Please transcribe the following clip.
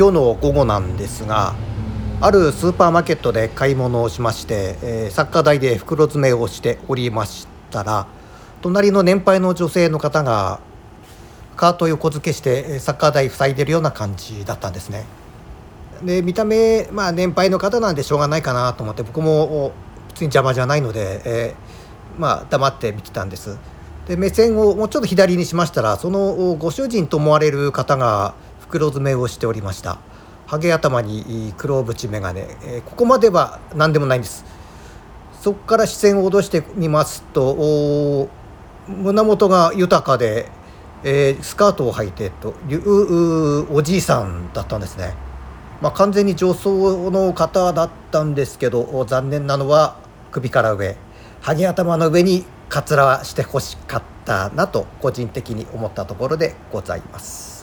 今日の午後なんですがあるスーパーマーケットで買い物をしまして、えー、サッカー台で袋詰めをしておりましたら隣の年配の女性の方がカート横付けしてサッカー台塞いでるような感じだったんですね。で見た目、まあ、年配の方なんでしょうがないかなと思って僕も別に邪魔じゃないので、えー、まあ、黙って見てたんです。で目線をもうちょっと左にしましたらそのご主人と思われる方が袋詰めをしておりました。ハゲ頭に黒縁眼鏡、え、ここまでは何でもないんです。そこから視線を戻してみますと胸元が豊かで、えー、スカートを履いてというおじいさんだったんですね、まあ、完全に女装の方だったんですけど残念なのは首から上。ハゲ頭の上にかつらはしてほしかったなと個人的に思ったところでございます。